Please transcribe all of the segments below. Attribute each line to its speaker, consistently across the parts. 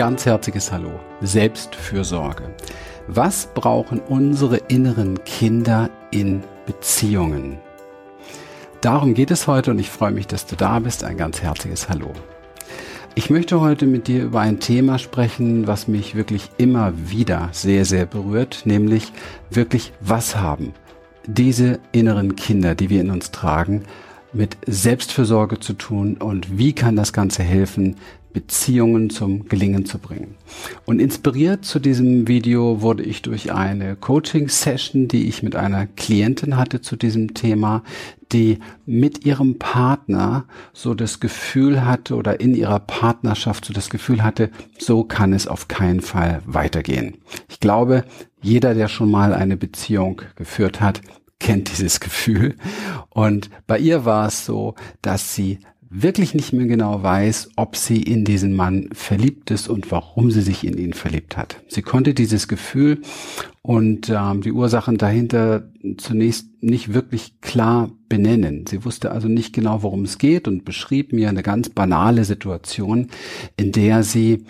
Speaker 1: ganz herzliches Hallo. Selbstfürsorge. Was brauchen unsere inneren Kinder in Beziehungen? Darum geht es heute und ich freue mich, dass du da bist. Ein ganz herzliches Hallo. Ich möchte heute mit dir über ein Thema sprechen, was mich wirklich immer wieder sehr, sehr berührt, nämlich wirklich was haben diese inneren Kinder, die wir in uns tragen, mit Selbstfürsorge zu tun und wie kann das Ganze helfen, Beziehungen zum Gelingen zu bringen. Und inspiriert zu diesem Video wurde ich durch eine Coaching-Session, die ich mit einer Klientin hatte zu diesem Thema, die mit ihrem Partner so das Gefühl hatte oder in ihrer Partnerschaft so das Gefühl hatte, so kann es auf keinen Fall weitergehen. Ich glaube, jeder, der schon mal eine Beziehung geführt hat, kennt dieses Gefühl. Und bei ihr war es so, dass sie wirklich nicht mehr genau weiß, ob sie in diesen Mann verliebt ist und warum sie sich in ihn verliebt hat. Sie konnte dieses Gefühl und ähm, die Ursachen dahinter zunächst nicht wirklich klar benennen. Sie wusste also nicht genau, worum es geht und beschrieb mir eine ganz banale Situation, in der sie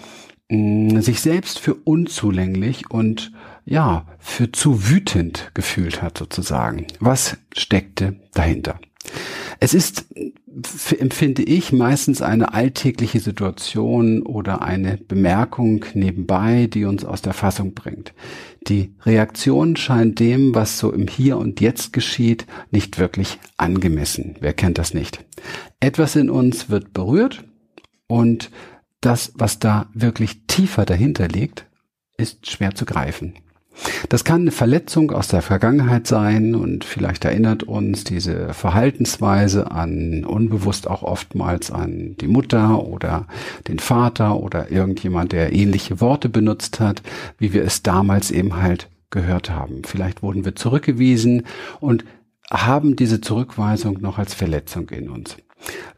Speaker 1: mh, mm, sich selbst für unzulänglich und ja, für zu wütend gefühlt hat sozusagen. Was steckte dahinter? Es ist, empfinde ich, meistens eine alltägliche Situation oder eine Bemerkung nebenbei, die uns aus der Fassung bringt. Die Reaktion scheint dem, was so im Hier und Jetzt geschieht, nicht wirklich angemessen. Wer kennt das nicht? Etwas in uns wird berührt und das, was da wirklich tiefer dahinter liegt, ist schwer zu greifen. Das kann eine Verletzung aus der Vergangenheit sein und vielleicht erinnert uns diese Verhaltensweise an unbewusst auch oftmals an die Mutter oder den Vater oder irgendjemand, der ähnliche Worte benutzt hat, wie wir es damals eben halt gehört haben. Vielleicht wurden wir zurückgewiesen und haben diese Zurückweisung noch als Verletzung in uns.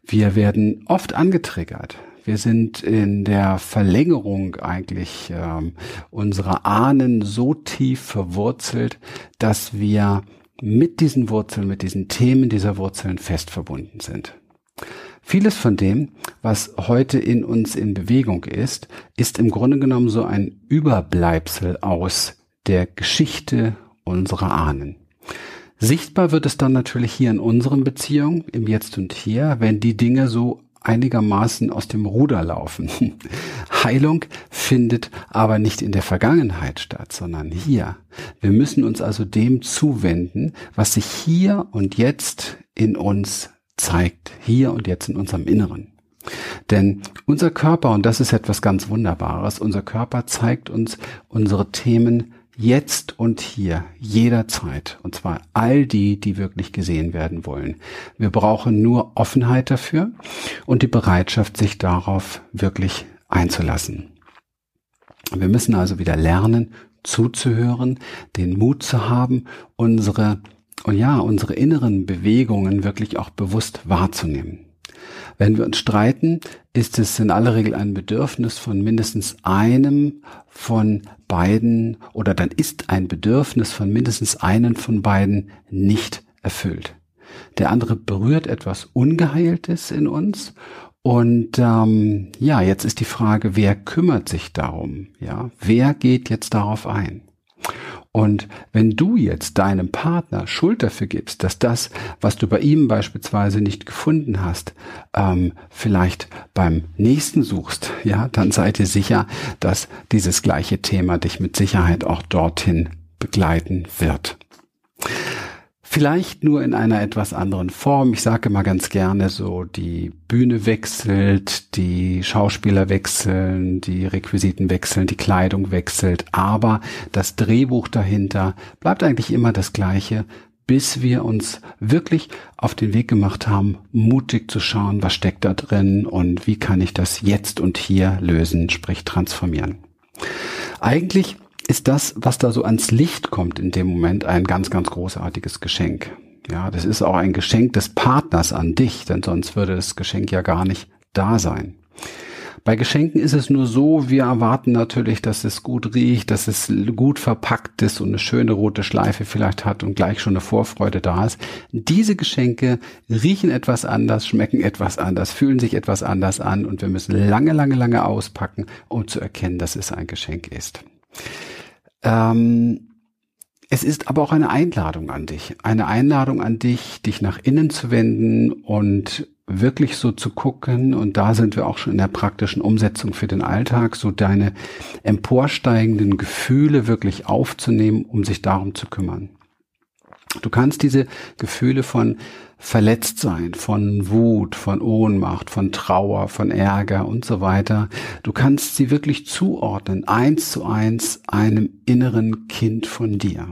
Speaker 1: Wir werden oft angetriggert. Wir sind in der Verlängerung eigentlich ähm, unserer Ahnen so tief verwurzelt, dass wir mit diesen Wurzeln, mit diesen Themen dieser Wurzeln fest verbunden sind. Vieles von dem, was heute in uns in Bewegung ist, ist im Grunde genommen so ein Überbleibsel aus der Geschichte unserer Ahnen. Sichtbar wird es dann natürlich hier in unseren Beziehungen, im Jetzt und Hier, wenn die Dinge so einigermaßen aus dem Ruder laufen. Heilung findet aber nicht in der Vergangenheit statt, sondern hier. Wir müssen uns also dem zuwenden, was sich hier und jetzt in uns zeigt, hier und jetzt in unserem Inneren. Denn unser Körper, und das ist etwas ganz Wunderbares, unser Körper zeigt uns unsere Themen jetzt und hier, jederzeit. Und zwar all die, die wirklich gesehen werden wollen. Wir brauchen nur Offenheit dafür und die Bereitschaft, sich darauf wirklich einzulassen. Wir müssen also wieder lernen, zuzuhören, den Mut zu haben, unsere, und ja, unsere inneren Bewegungen wirklich auch bewusst wahrzunehmen. Wenn wir uns streiten, ist es in aller Regel ein Bedürfnis von mindestens einem von beiden oder dann ist ein Bedürfnis von mindestens einen von beiden nicht erfüllt. Der andere berührt etwas Ungeheiltes in uns und ähm, ja, jetzt ist die Frage, wer kümmert sich darum? Ja, wer geht jetzt darauf ein? Und wenn du jetzt deinem Partner Schuld dafür gibst, dass das, was du bei ihm beispielsweise nicht gefunden hast, ähm, vielleicht beim nächsten suchst, ja, dann sei dir sicher, dass dieses gleiche Thema dich mit Sicherheit auch dorthin begleiten wird. Vielleicht nur in einer etwas anderen Form. Ich sage immer ganz gerne so, die Bühne wechselt, die Schauspieler wechseln, die Requisiten wechseln, die Kleidung wechselt, aber das Drehbuch dahinter bleibt eigentlich immer das gleiche, bis wir uns wirklich auf den Weg gemacht haben, mutig zu schauen, was steckt da drin und wie kann ich das jetzt und hier lösen, sprich transformieren. Eigentlich ist das, was da so ans Licht kommt in dem Moment, ein ganz, ganz großartiges Geschenk. Ja, das ist auch ein Geschenk des Partners an dich, denn sonst würde das Geschenk ja gar nicht da sein. Bei Geschenken ist es nur so, wir erwarten natürlich, dass es gut riecht, dass es gut verpackt ist und eine schöne rote Schleife vielleicht hat und gleich schon eine Vorfreude da ist. Diese Geschenke riechen etwas anders, schmecken etwas anders, fühlen sich etwas anders an und wir müssen lange, lange, lange auspacken, um zu erkennen, dass es ein Geschenk ist. Ähm, es ist aber auch eine Einladung an dich. Eine Einladung an dich, dich nach innen zu wenden und wirklich so zu gucken, und da sind wir auch schon in der praktischen Umsetzung für den Alltag, so deine emporsteigenden Gefühle wirklich aufzunehmen, um sich darum zu kümmern. Du kannst diese Gefühle von verletzt sein, von Wut, von Ohnmacht, von Trauer, von Ärger und so weiter. Du kannst sie wirklich zuordnen, eins zu eins einem inneren Kind von dir.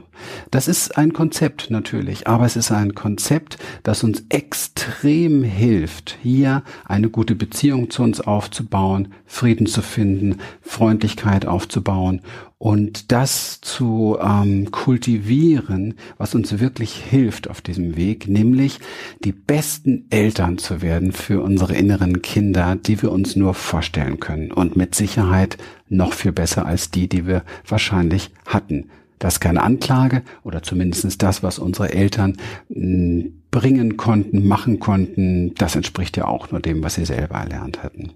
Speaker 1: Das ist ein Konzept natürlich, aber es ist ein Konzept, das uns extrem hilft, hier eine gute Beziehung zu uns aufzubauen, Frieden zu finden, Freundlichkeit aufzubauen und das zu ähm, kultivieren, was uns wirklich hilft auf diesem Weg, nämlich die besten Eltern zu werden für unsere inneren Kinder, die wir uns nur vorstellen können und mit Sicherheit noch viel besser als die, die wir wahrscheinlich hatten. Das ist keine Anklage oder zumindest das, was unsere Eltern hm, bringen konnten, machen konnten, das entspricht ja auch nur dem, was sie selber erlernt hatten.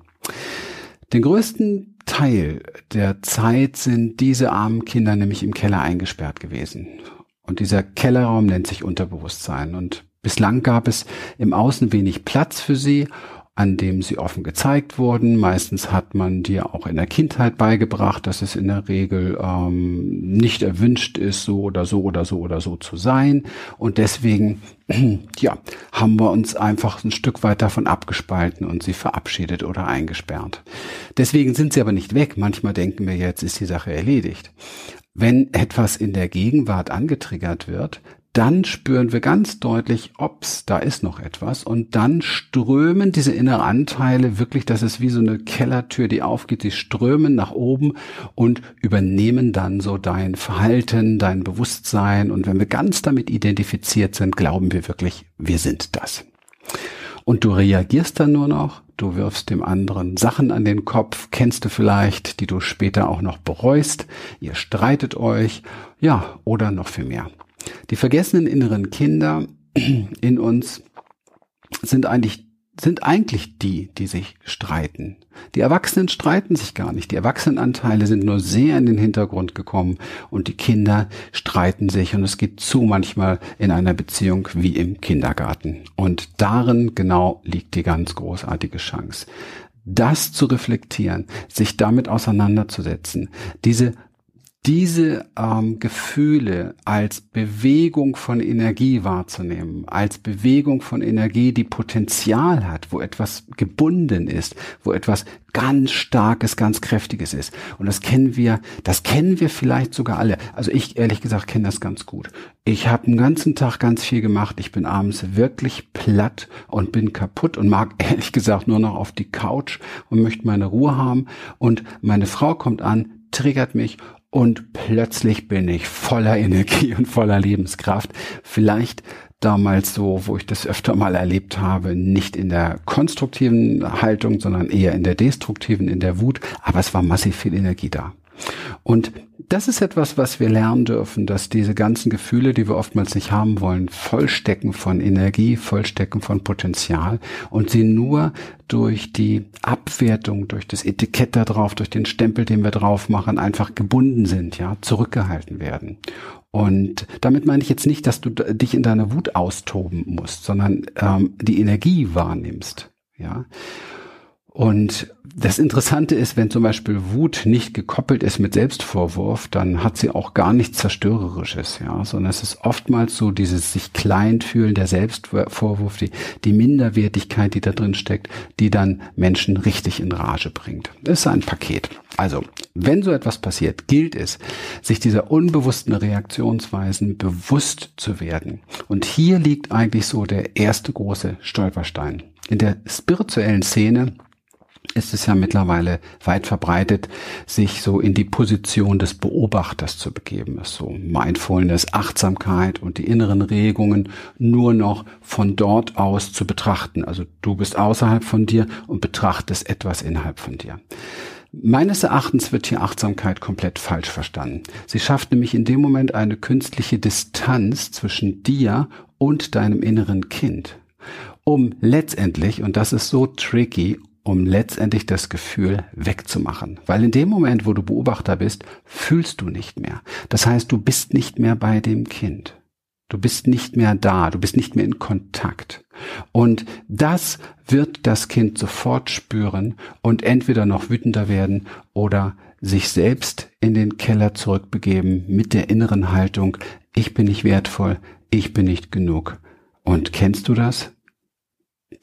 Speaker 1: Den größten Teil der Zeit sind diese armen Kinder nämlich im Keller eingesperrt gewesen. Und dieser Kellerraum nennt sich Unterbewusstsein. Und bislang gab es im Außen wenig Platz für sie an dem sie offen gezeigt wurden. Meistens hat man dir auch in der Kindheit beigebracht, dass es in der Regel ähm, nicht erwünscht ist, so oder so oder so oder so zu sein. Und deswegen, ja, haben wir uns einfach ein Stück weit davon abgespalten und sie verabschiedet oder eingesperrt. Deswegen sind sie aber nicht weg. Manchmal denken wir, jetzt ist die Sache erledigt. Wenn etwas in der Gegenwart angetriggert wird, dann spüren wir ganz deutlich, ob's da ist noch etwas und dann strömen diese inneren Anteile wirklich, das ist wie so eine Kellertür, die aufgeht, sie strömen nach oben und übernehmen dann so dein Verhalten, dein Bewusstsein und wenn wir ganz damit identifiziert sind, glauben wir wirklich, wir sind das. Und du reagierst dann nur noch, du wirfst dem anderen Sachen an den Kopf, kennst du vielleicht, die du später auch noch bereust, ihr streitet euch, ja, oder noch viel mehr. Die vergessenen inneren Kinder in uns sind eigentlich sind eigentlich die, die sich streiten. Die Erwachsenen streiten sich gar nicht. Die Erwachsenenanteile sind nur sehr in den Hintergrund gekommen und die Kinder streiten sich und es geht zu manchmal in einer Beziehung wie im Kindergarten. Und darin genau liegt die ganz großartige Chance. Das zu reflektieren, sich damit auseinanderzusetzen, diese diese ähm, Gefühle als Bewegung von Energie wahrzunehmen, als Bewegung von Energie, die Potenzial hat, wo etwas gebunden ist, wo etwas ganz starkes, ganz kräftiges ist. Und das kennen wir, das kennen wir vielleicht sogar alle. Also ich ehrlich gesagt kenne das ganz gut. Ich habe den ganzen Tag ganz viel gemacht. Ich bin abends wirklich platt und bin kaputt und mag ehrlich gesagt nur noch auf die Couch und möchte meine Ruhe haben. Und meine Frau kommt an, triggert mich und plötzlich bin ich voller Energie und voller Lebenskraft. Vielleicht damals so, wo ich das öfter mal erlebt habe, nicht in der konstruktiven Haltung, sondern eher in der destruktiven, in der Wut, aber es war massiv viel Energie da. Und das ist etwas, was wir lernen dürfen, dass diese ganzen Gefühle, die wir oftmals nicht haben wollen, vollstecken von Energie, vollstecken von Potenzial und sie nur durch die Abwertung, durch das Etikett da drauf, durch den Stempel, den wir drauf machen, einfach gebunden sind, ja, zurückgehalten werden. Und damit meine ich jetzt nicht, dass du dich in deiner Wut austoben musst, sondern ähm, die Energie wahrnimmst, ja. Und das Interessante ist, wenn zum Beispiel Wut nicht gekoppelt ist mit Selbstvorwurf, dann hat sie auch gar nichts Zerstörerisches, ja, sondern es ist oftmals so dieses sich klein fühlen, der Selbstvorwurf, die, die Minderwertigkeit, die da drin steckt, die dann Menschen richtig in Rage bringt. Das ist ein Paket. Also, wenn so etwas passiert, gilt es, sich dieser unbewussten Reaktionsweisen bewusst zu werden. Und hier liegt eigentlich so der erste große Stolperstein. In der spirituellen Szene ist es ja mittlerweile weit verbreitet, sich so in die Position des Beobachters zu begeben. Das ist so Mindfulness, Achtsamkeit und die inneren Regungen nur noch von dort aus zu betrachten. Also du bist außerhalb von dir und betrachtest etwas innerhalb von dir. Meines Erachtens wird hier Achtsamkeit komplett falsch verstanden. Sie schafft nämlich in dem Moment eine künstliche Distanz zwischen dir und deinem inneren Kind, um letztendlich, und das ist so tricky, um letztendlich das Gefühl wegzumachen. Weil in dem Moment, wo du Beobachter bist, fühlst du nicht mehr. Das heißt, du bist nicht mehr bei dem Kind. Du bist nicht mehr da, du bist nicht mehr in Kontakt. Und das wird das Kind sofort spüren und entweder noch wütender werden oder sich selbst in den Keller zurückbegeben mit der inneren Haltung, ich bin nicht wertvoll, ich bin nicht genug. Und kennst du das?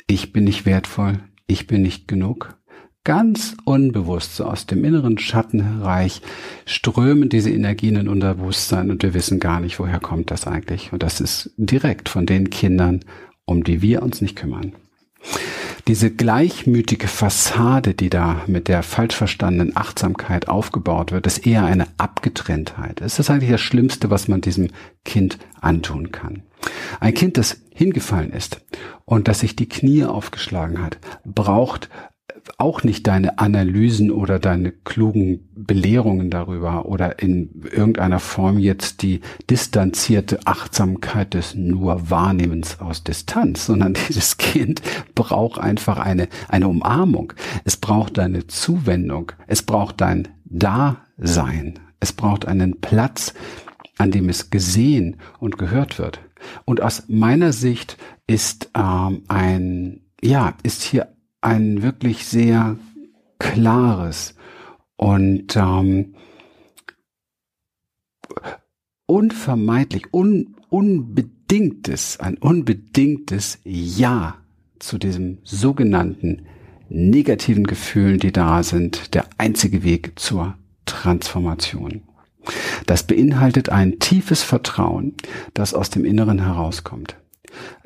Speaker 1: Ich bin nicht wertvoll, ich bin nicht genug? Ganz unbewusst, so aus dem inneren Schattenreich, strömen diese Energien in unser Bewusstsein und wir wissen gar nicht, woher kommt das eigentlich. Und das ist direkt von den Kindern, um die wir uns nicht kümmern. Diese gleichmütige Fassade, die da mit der falsch verstandenen Achtsamkeit aufgebaut wird, ist eher eine Abgetrenntheit. Es ist eigentlich das Schlimmste, was man diesem Kind antun kann. Ein Kind, das hingefallen ist und das sich die Knie aufgeschlagen hat, braucht auch nicht deine Analysen oder deine klugen Belehrungen darüber oder in irgendeiner Form jetzt die distanzierte Achtsamkeit des nur Wahrnehmens aus Distanz, sondern dieses Kind braucht einfach eine, eine Umarmung. Es braucht deine Zuwendung. Es braucht dein Dasein. Es braucht einen Platz, an dem es gesehen und gehört wird. Und aus meiner Sicht ist ähm, ein, ja, ist hier ein wirklich sehr klares und ähm, unvermeidlich, un, unbedingtes, ein unbedingtes Ja zu diesem sogenannten negativen Gefühlen, die da sind, der einzige Weg zur Transformation. Das beinhaltet ein tiefes Vertrauen, das aus dem Inneren herauskommt,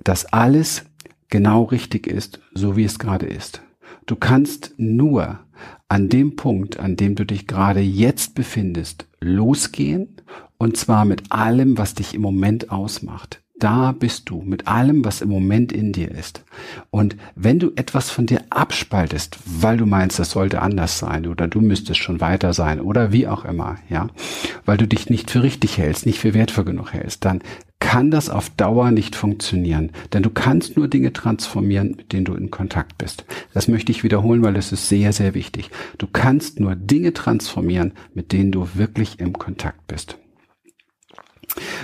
Speaker 1: dass alles genau richtig ist, so wie es gerade ist. Du kannst nur an dem Punkt, an dem du dich gerade jetzt befindest, losgehen und zwar mit allem, was dich im Moment ausmacht. Da bist du mit allem, was im Moment in dir ist. Und wenn du etwas von dir abspaltest, weil du meinst, das sollte anders sein oder du müsstest schon weiter sein oder wie auch immer, ja, weil du dich nicht für richtig hältst, nicht für wertvoll genug hältst, dann kann das auf Dauer nicht funktionieren. Denn du kannst nur Dinge transformieren, mit denen du in Kontakt bist. Das möchte ich wiederholen, weil das ist sehr, sehr wichtig. Du kannst nur Dinge transformieren, mit denen du wirklich im Kontakt bist.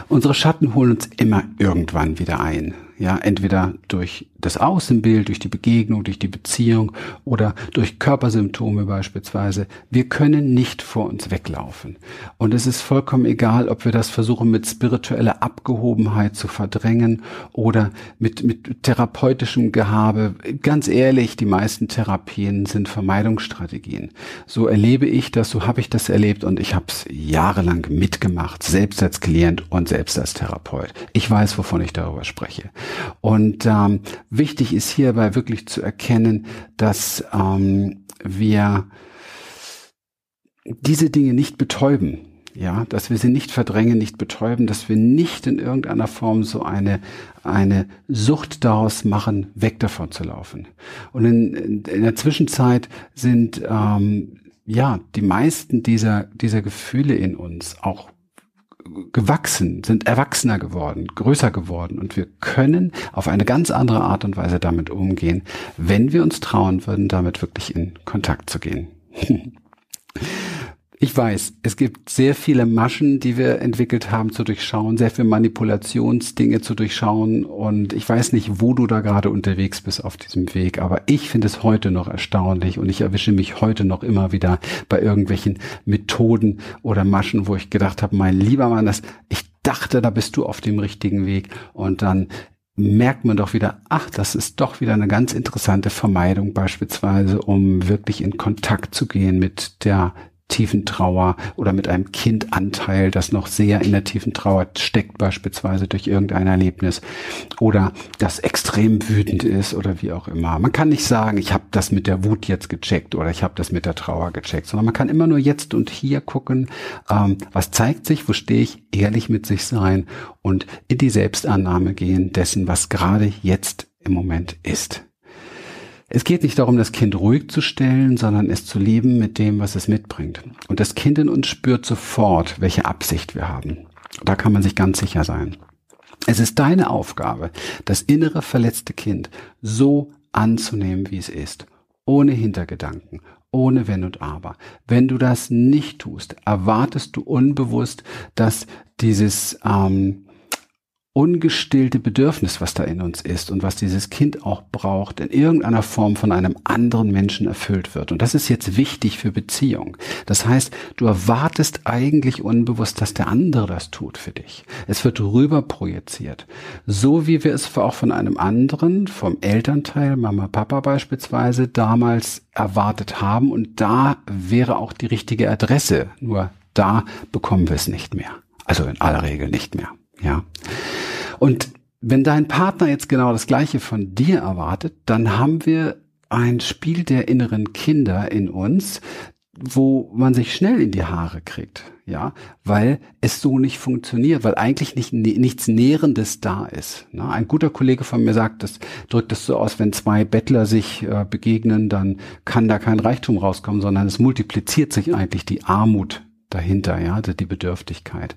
Speaker 1: Unsere Schatten holen uns immer irgendwann wieder ein. Ja, entweder durch das Außenbild, durch die Begegnung, durch die Beziehung oder durch Körpersymptome beispielsweise. Wir können nicht vor uns weglaufen. Und es ist vollkommen egal, ob wir das versuchen mit spiritueller Abgehobenheit zu verdrängen oder mit, mit therapeutischem Gehabe. Ganz ehrlich, die meisten Therapien sind Vermeidungsstrategien. So erlebe ich das, so habe ich das erlebt und ich habe es jahrelang mitgemacht, selbst als Klient und selbst als Therapeut. Ich weiß, wovon ich darüber spreche. Und ähm, wichtig ist hierbei wirklich zu erkennen, dass ähm, wir diese Dinge nicht betäuben. Ja, dass wir sie nicht verdrängen, nicht betäuben, dass wir nicht in irgendeiner Form so eine, eine Sucht daraus machen, weg davon zu laufen. Und in, in der Zwischenzeit sind, ähm, ja, die meisten dieser, dieser Gefühle in uns auch gewachsen, sind erwachsener geworden, größer geworden und wir können auf eine ganz andere Art und Weise damit umgehen, wenn wir uns trauen würden, damit wirklich in Kontakt zu gehen. Ich weiß, es gibt sehr viele Maschen, die wir entwickelt haben zu durchschauen, sehr viele Manipulationsdinge zu durchschauen und ich weiß nicht, wo du da gerade unterwegs bist auf diesem Weg, aber ich finde es heute noch erstaunlich und ich erwische mich heute noch immer wieder bei irgendwelchen Methoden oder Maschen, wo ich gedacht habe, mein lieber Mann, das, ich dachte, da bist du auf dem richtigen Weg und dann merkt man doch wieder, ach, das ist doch wieder eine ganz interessante Vermeidung beispielsweise, um wirklich in Kontakt zu gehen mit der tiefen Trauer oder mit einem Kindanteil, das noch sehr in der tiefen Trauer steckt, beispielsweise durch irgendein Erlebnis oder das extrem wütend ist oder wie auch immer. Man kann nicht sagen, ich habe das mit der Wut jetzt gecheckt oder ich habe das mit der Trauer gecheckt, sondern man kann immer nur jetzt und hier gucken, ähm, was zeigt sich, wo stehe ich, ehrlich mit sich sein und in die Selbstannahme gehen dessen, was gerade jetzt im Moment ist. Es geht nicht darum, das Kind ruhig zu stellen, sondern es zu lieben mit dem, was es mitbringt. Und das Kind in uns spürt sofort, welche Absicht wir haben. Da kann man sich ganz sicher sein. Es ist deine Aufgabe, das innere verletzte Kind so anzunehmen, wie es ist, ohne Hintergedanken, ohne Wenn und Aber. Wenn du das nicht tust, erwartest du unbewusst, dass dieses ähm, ungestillte Bedürfnis, was da in uns ist und was dieses Kind auch braucht, in irgendeiner Form von einem anderen Menschen erfüllt wird. Und das ist jetzt wichtig für Beziehung. Das heißt, du erwartest eigentlich unbewusst, dass der andere das tut für dich. Es wird rüber projiziert. So wie wir es auch von einem anderen, vom Elternteil, Mama, Papa beispielsweise, damals erwartet haben. Und da wäre auch die richtige Adresse. Nur da bekommen wir es nicht mehr. Also in aller Regel nicht mehr. Ja. Und wenn dein Partner jetzt genau das Gleiche von dir erwartet, dann haben wir ein Spiel der inneren Kinder in uns, wo man sich schnell in die Haare kriegt, ja, weil es so nicht funktioniert, weil eigentlich nicht, nichts Nährendes da ist. Ne? Ein guter Kollege von mir sagt, das drückt es so aus, wenn zwei Bettler sich äh, begegnen, dann kann da kein Reichtum rauskommen, sondern es multipliziert sich eigentlich die Armut dahinter, ja, also die Bedürftigkeit.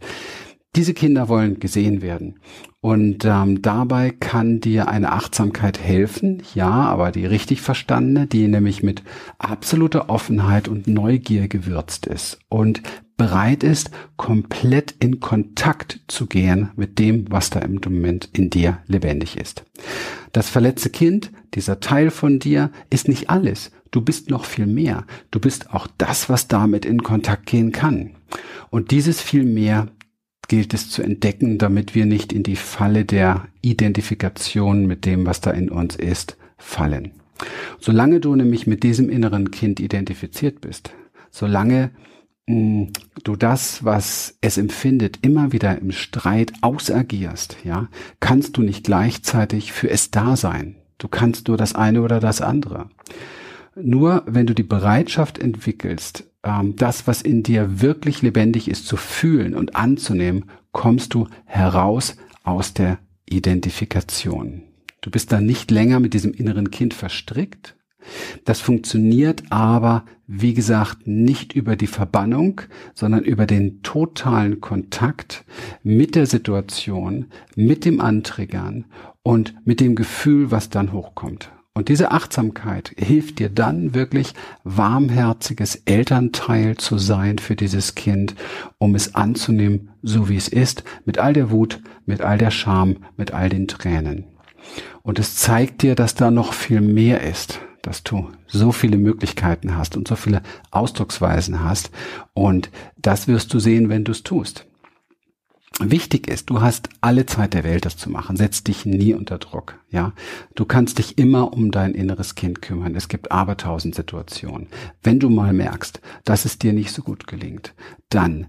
Speaker 1: Diese Kinder wollen gesehen werden. Und ähm, dabei kann dir eine Achtsamkeit helfen, ja, aber die richtig verstandene, die nämlich mit absoluter Offenheit und Neugier gewürzt ist und bereit ist, komplett in Kontakt zu gehen mit dem, was da im Moment in dir lebendig ist. Das verletzte Kind, dieser Teil von dir, ist nicht alles. Du bist noch viel mehr. Du bist auch das, was damit in Kontakt gehen kann. Und dieses viel mehr gilt es zu entdecken, damit wir nicht in die Falle der Identifikation mit dem, was da in uns ist, fallen. Solange du nämlich mit diesem inneren Kind identifiziert bist, solange mh, hm, du das, was es empfindet, immer wieder im Streit ausagierst, ja, kannst du nicht gleichzeitig für es da sein. Du kannst nur das eine oder das andere. Nur wenn du die Bereitschaft entwickelst, ähm, das, was in dir wirklich lebendig ist, zu fühlen und anzunehmen, kommst du heraus aus der Identifikation. Du bist dann nicht länger mit diesem inneren Kind verstrickt. Das funktioniert aber, wie gesagt, nicht über die Verbannung, sondern über den totalen Kontakt mit der Situation, mit dem Antriggern und mit dem Gefühl, was dann hochkommt. Und diese Achtsamkeit hilft dir dann wirklich warmherziges Elternteil zu sein für dieses Kind, um es anzunehmen, so wie es ist, mit all der Wut, mit all der Scham, mit all den Tränen. Und es zeigt dir, dass da noch viel mehr ist, dass du so viele Möglichkeiten hast und so viele Ausdrucksweisen hast. Und das wirst du sehen, wenn du es tust. Wichtig ist, du hast alle Zeit der Welt, das zu machen. Setz dich nie unter Druck, ja. Du kannst dich immer um dein inneres Kind kümmern. Es gibt abertausend Situationen. Wenn du mal merkst, dass es dir nicht so gut gelingt, dann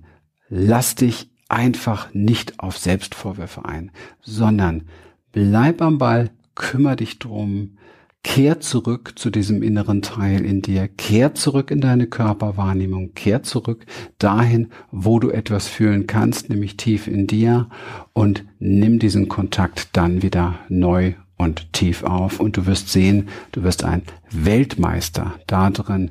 Speaker 1: lass dich einfach nicht auf Selbstvorwürfe ein, sondern bleib am Ball, kümmere dich drum, Kehr zurück zu diesem inneren Teil in dir, kehr zurück in deine Körperwahrnehmung, kehr zurück dahin, wo du etwas fühlen kannst, nämlich tief in dir. Und nimm diesen Kontakt dann wieder neu und tief auf. Und du wirst sehen, du wirst ein Weltmeister darin,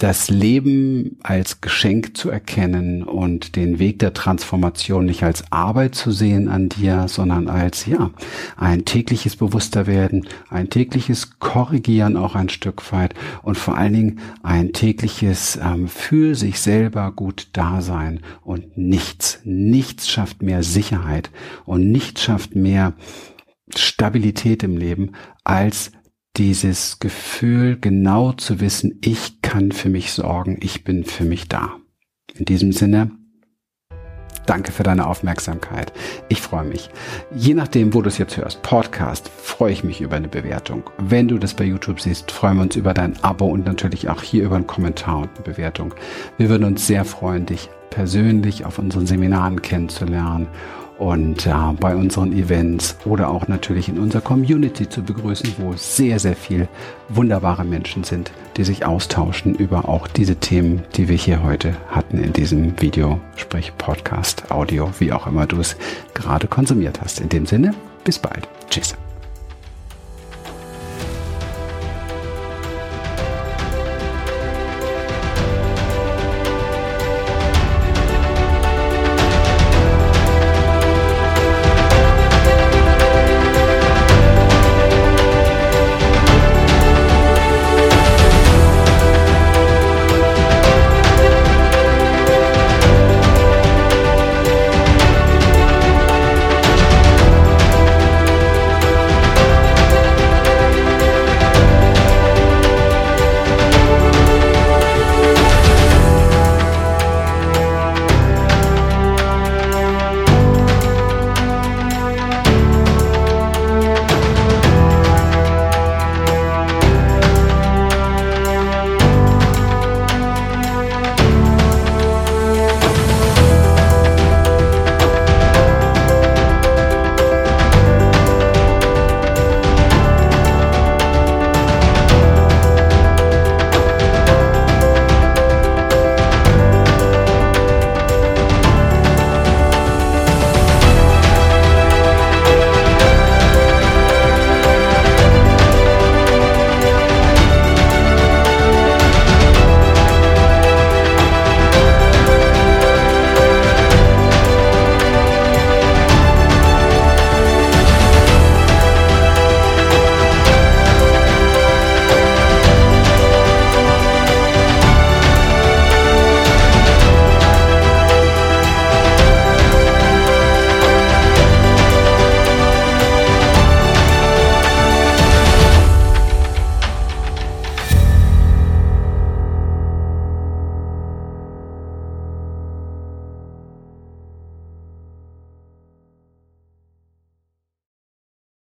Speaker 1: das Leben als Geschenk zu erkennen und den Weg der Transformation nicht als Arbeit zu sehen an dir, sondern als, ja, ein tägliches Bewussterwerden, ein tägliches Korrigieren auch ein Stück weit und vor allen Dingen ein tägliches ähm, für sich selber gut Dasein. Und nichts, nichts schafft mehr Sicherheit und nichts schafft mehr Stabilität im Leben als dieses Gefühl, genau zu wissen, ich kann für mich sorgen, ich bin für mich da. In diesem Sinne, Danke für deine Aufmerksamkeit. Ich freue mich. Je nachdem, wo du es jetzt hörst, Podcast, freue ich mich über eine Bewertung. Wenn du das bei YouTube siehst, freuen wir uns über dein Abo und natürlich auch hier über einen Kommentar und eine Bewertung. Wir würden uns sehr freuen, dich persönlich auf unseren Seminaren kennenzulernen und äh, bei unseren Events oder auch natürlich in unserer Community zu begrüßen, wo sehr, sehr viel wunderbare Menschen sind, die sich austauschen über auch diese Themen, die wir hier heute hatten in diesem Video, sprich Podcast, Audio, wie auch immer du es gerade konsumiert hast. In dem Sinne, bis bald. Tschüss.